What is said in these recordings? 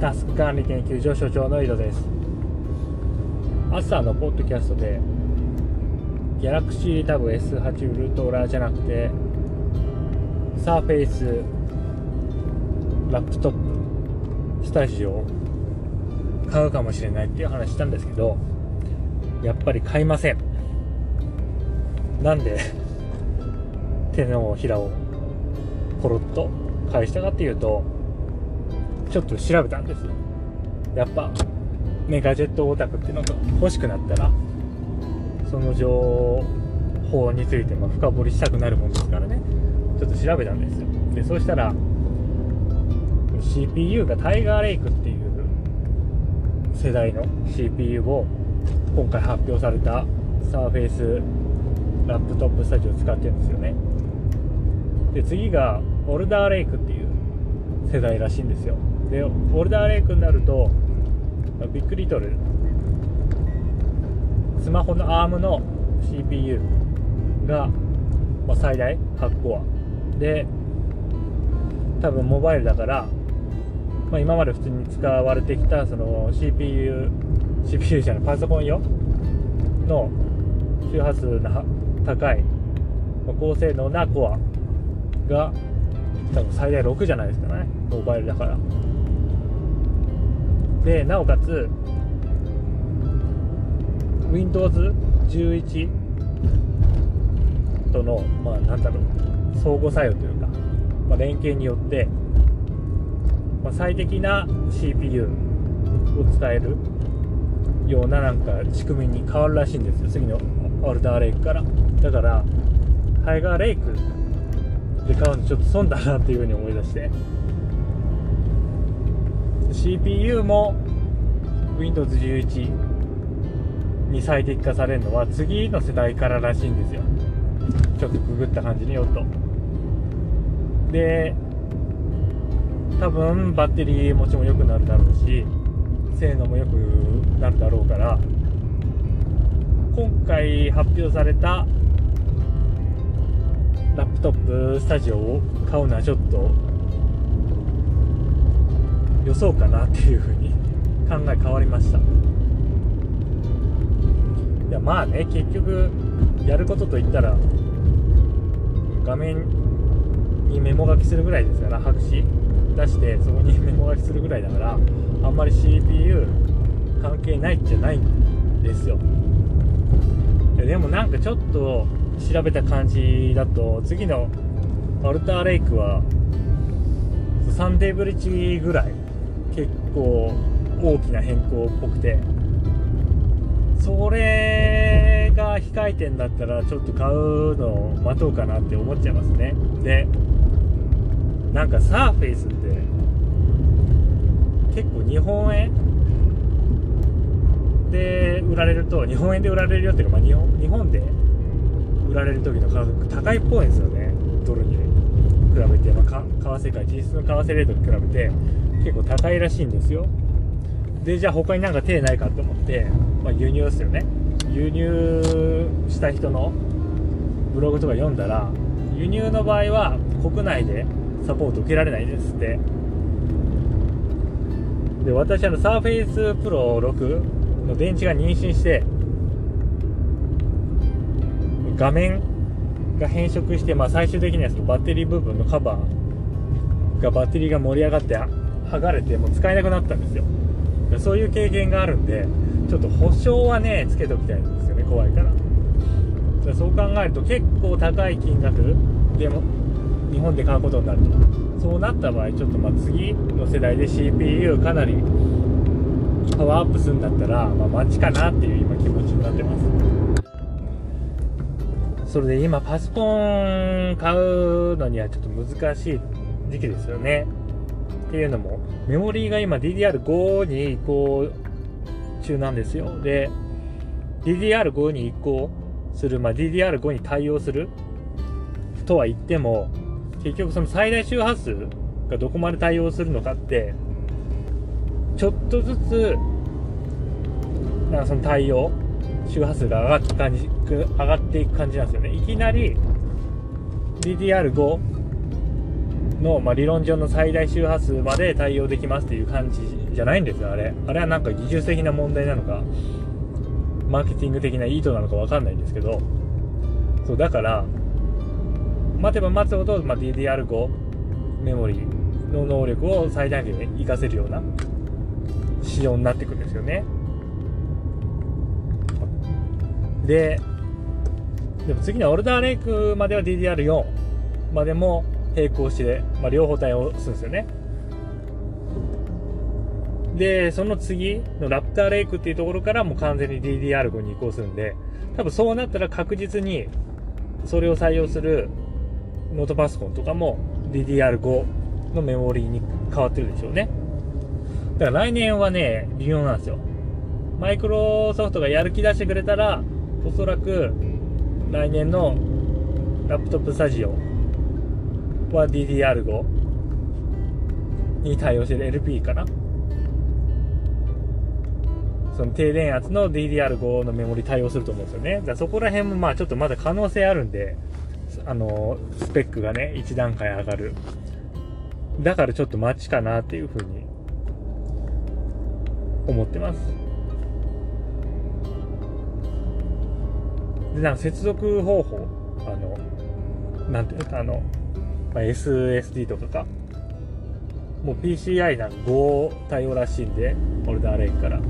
タスク管理研究所所長の井戸です。朝のポッドキャストでギャラクシータブ S8 ウルトラじゃなくてサーフェイスラップトップスタジオ買うかもしれないっていう話したんですけどやっぱり買いません。なんで手のひらをポロッと返したかっていうとちょっと調べたんですやっぱメガジェットオタクっていうのが欲しくなったらその情報についてま深掘りしたくなるもんですからね。ちょっと調べたんですよ。でそうしたら CPU がタイガーレイクっていう世代の CPU を今回発表されたサーフェイスラップトップスタジオを使ってるんですよね。で次がオルダーレイクっていう世代らしいんですよ。でオルダーレイクになるとビッグリトルスマホの ARM の CPU が、まあ、最大8コアで多分モバイルだから、まあ、今まで普通に使われてきたその CPU CPU じゃないパソコン用の周波数の高い、まあ、高性能なコアが多分最大6じゃないですかね。モバイルだから。でなおかつ Windows11 とのまあなんだろう相互作用というか、まあ、連携によって、まあ、最適な CPU を使えるようななんか仕組みに変わるらしいんですよ。次のオルダーレイクから。だからタイガーレイクで買うのちょっと損だなっていうふうに思い出して。CPU も Windows11 に最適化されるのは次の世代かららしいんですよ。ちょっとくぐった感じによっと。で多分バッテリー持ちも良くなるだろうし性能も良くなるだろうから今回発表されたラップトップスタジオを買うのはちょっと予想かなっていうふうに考え変わりました。いやまあね結局やることといったら画面にメモ書きするぐらいですから白紙出してそこにメモ書きするぐらいだからあんまり CPU 関係ないじゃないんですよ。でもなんかちょっと調べた感じだと次のアルターレイクはサンデーブリッジぐらい構大きな変更っぽくて。それが非回転だったらちょっと買うのを待とうかなって思っちゃいますね。でなんかサーフェイスって結構日本円で売られると日本円で売られるよっていうか、まあ、日本で売られる時の価格高いっぽいんですよね。ドルに比べて、まあ、為替界実質の為替レートに比べて。結構高いらしいんですよ。でじゃあ他になんか手ないかと思って、まあ、輸入ですよね。輸入した人のブログとか読んだら輸入の場合は国内でサポート受けられないですって。で私あのサーフェイスプロ6の電池が妊娠して画面が変色して、まあ、最終的にはそのバッテリー部分のカバーがバッテリーが盛り上がって剥がれてもう使えなくなったんですよ。そういう経験があるんでちょっと保証はねつけておきたいんですよね怖いから。そう考えると結構高い金額でも日本で買うことになると。そうなった場合ちょっとまあ次の世代で CPU かなりパワーアップするんだったら、まあ、待ちかなっていう今気持ちになってます。それで今パソコン買うのにはちょっと難しい時期ですよね。っていうのもメモリーが今 DDR5 に移行中なんですよ。で DDR5 に移行する、まあ、DDR5 に対応するとは言っても結局その最大周波数がどこまで対応するのかってちょっとずつなんかその対応周波数が上がって感じ上がっていく感じなんですよね。いきなり DDR5 の、まあ、理論上の最大周波数まで対応できますっていう感じじゃないんですよあれ。あれはなんか技術的な問題なのかマーケティング的な意図なのか分かんないんですけど。そうだから待てば待つほど、まあ、DDR5 メモリーの能力を最大限に活かせるような仕様になっていくんですよね。ででも次のオルダーレイクまでは DDR4 までも並行して、まあ、両方対応するんですよねで、その次のラプターレイクっていうところからもう完全に DDR5 に移行するんで、多分そうなったら確実にそれを採用するノートパソコンとかも DDR5 のメモリーに変わってるでしょうね。だから来年はね、微妙なんですよ。マイクロソフトがやる気出してくれたら、おそらく来年のラップトップスタジオは DDR5 に対応してる LP かな？その低電圧の DDR5 のメモリ対応すると思うんですよね。だそこら辺もまあちょっとまだ可能性あるんで、あの、スペックがね、1段階上がる。だからちょっと待ちかなっていうふうに思ってます。で、なんか接続方法、あの、なんていうか、あの、まあ、SSD とかか、もう PCI なんか5対応らしいんで、オルダーレインから。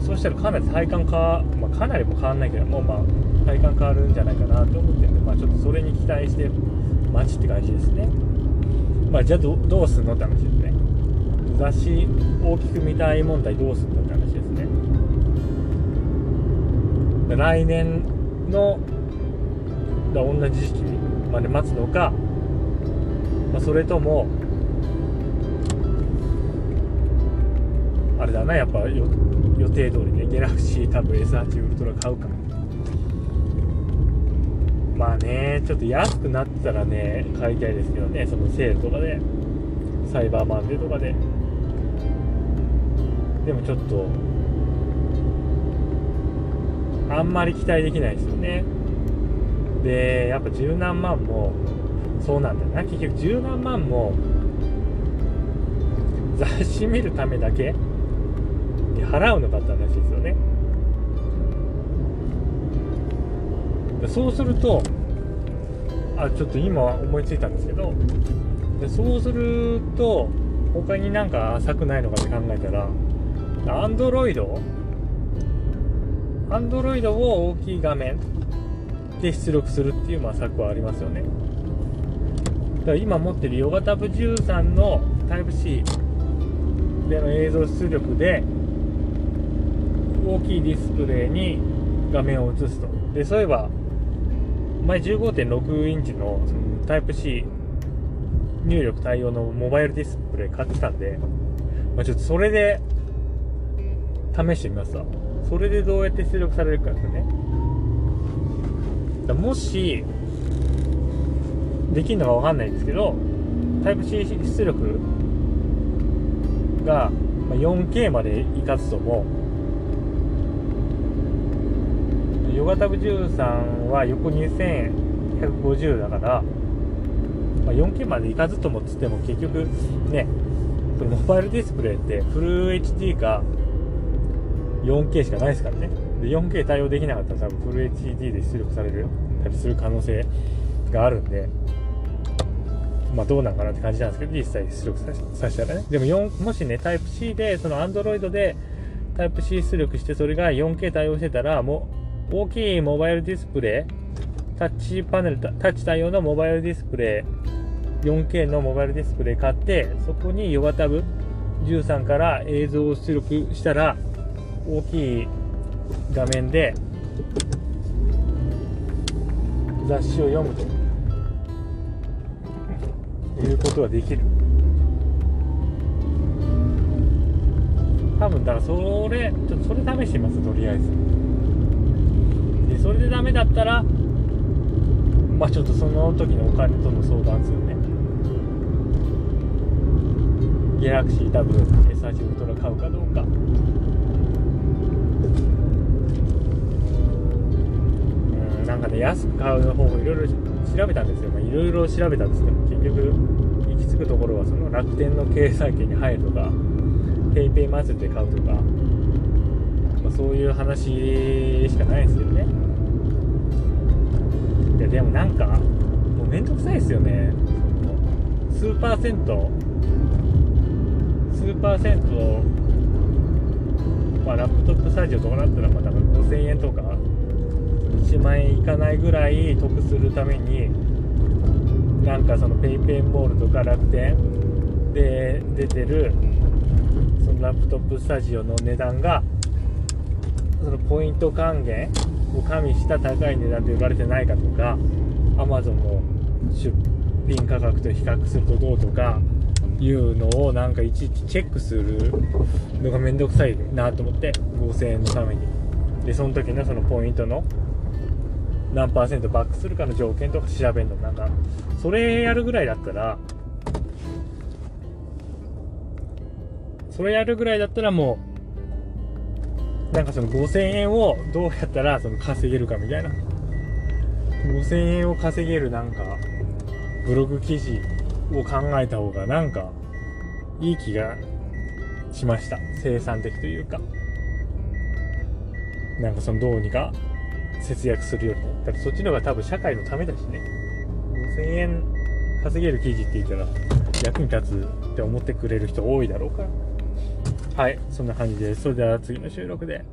そうしたらかなり体感か、まあ、かなりも変わんないけどもうまあ体感変わるんじゃないかなと思ってるんで、まあ、ちょっとそれに期待して待ちって感じですね。まあじゃあどどうすんのって話ですね。雑誌大きく見たい問題どうすんのって話ですね。来年のだ同じ時期まで待つのか、まあ、それともあれだなやっぱ予定通りねギャラクシー多分 S8 ウルトラ買うかまあねちょっと安くなったらね買いたいですけどねそのセールとかで。サイバーマンデーとかで。でもちょっとあんまり期待できないですよね。でやっぱ十何万もそうなんだよな結局十何万も雑誌見るためだけに払うのかって話ですよね。そうするとあちょっと今思いついたんですけどでそうすると他になんか浅くないのかって考えたらアンドロイドアンドロイドを大きい画面で出力するっていうまあ策はありますよね。だから今持ってるヨガタブ13の Type-C での映像出力で大きいディスプレイに画面を映すと。でそういえば前15.6インチのそのタイプ C 入力対応のモバイルディスプレイ買ってたんで、まあ、ちょっとそれで試してみますわ。それでどうやって出力されるかですね。もしできるのかわかんないんですけどタイプ C 出力が 4K までいかずともヨガタブ13は横2150だから、まあ、4K までいかずともっつっても結局ねこれモバイルディスプレイってフル HD か 4K しかないですからね。で 4K 対応できなかったら多分フル HD で出力されるたりする可能性があるんでまあどうなんかなって感じなんですけど実際出力させたらね。でも4もしねタイプ C でその Android でタイプ C 出力してそれが 4K 対応してたらもう大きいモバイルディスプレイ、タッチパネル、タッチ対応のモバイルディスプレイ、4K のモバイルディスプレイ買って、そこにヨガタブ13から映像を出力したら、大きい画面で雑誌を読むと。いうことができる。多分だからそれちょっとそれ試してみますとりあえず。でそれでダメだったらまあちょっとその時のお金との相談ですよね。ギャラクシー多分 S8 ウルトラ買うかどうか。うんなんかね安く買う方法いろいろ調べたんですよ。いろいろ調べたんですけど結局行き着くところはその楽天の経済圏に入るとか PayPay 祭りで買うとか、まあ、そういう話しかないですよね。いやでもなんかもうめんどくさいですよね。数パーセント数パーセントまあラップトップスタジオとかだったらまあ多分5000円とか1万円いかないぐらい得するためになんかその PayPay モールとか楽天で出てるそのラップトップスタジオの値段がそのポイント還元を加味した高い値段と言われてないかとか Amazon の出品価格と比較するとどうとかいうのをなんかいちいちチェックするのがめんどくさいなと思って5000円のために。でその時のそのポイントの何パーセントバックするかの条件とか調べるのな。んかそれやるぐらいだったらそれやるぐらいだったらもうなんかその5000円をどうやったらその稼げるかみたいな。5000円を稼げるなんかブログ記事を考えた方がなんかいい気がしました。生産的というか。なんかそのどうにか節約するよりもだってそっちの方が多分社会のためだしね。5000円稼げる記事って言ったら役に立つって思ってくれる人多いだろうから。はいそんな感じです。それでは次の収録で。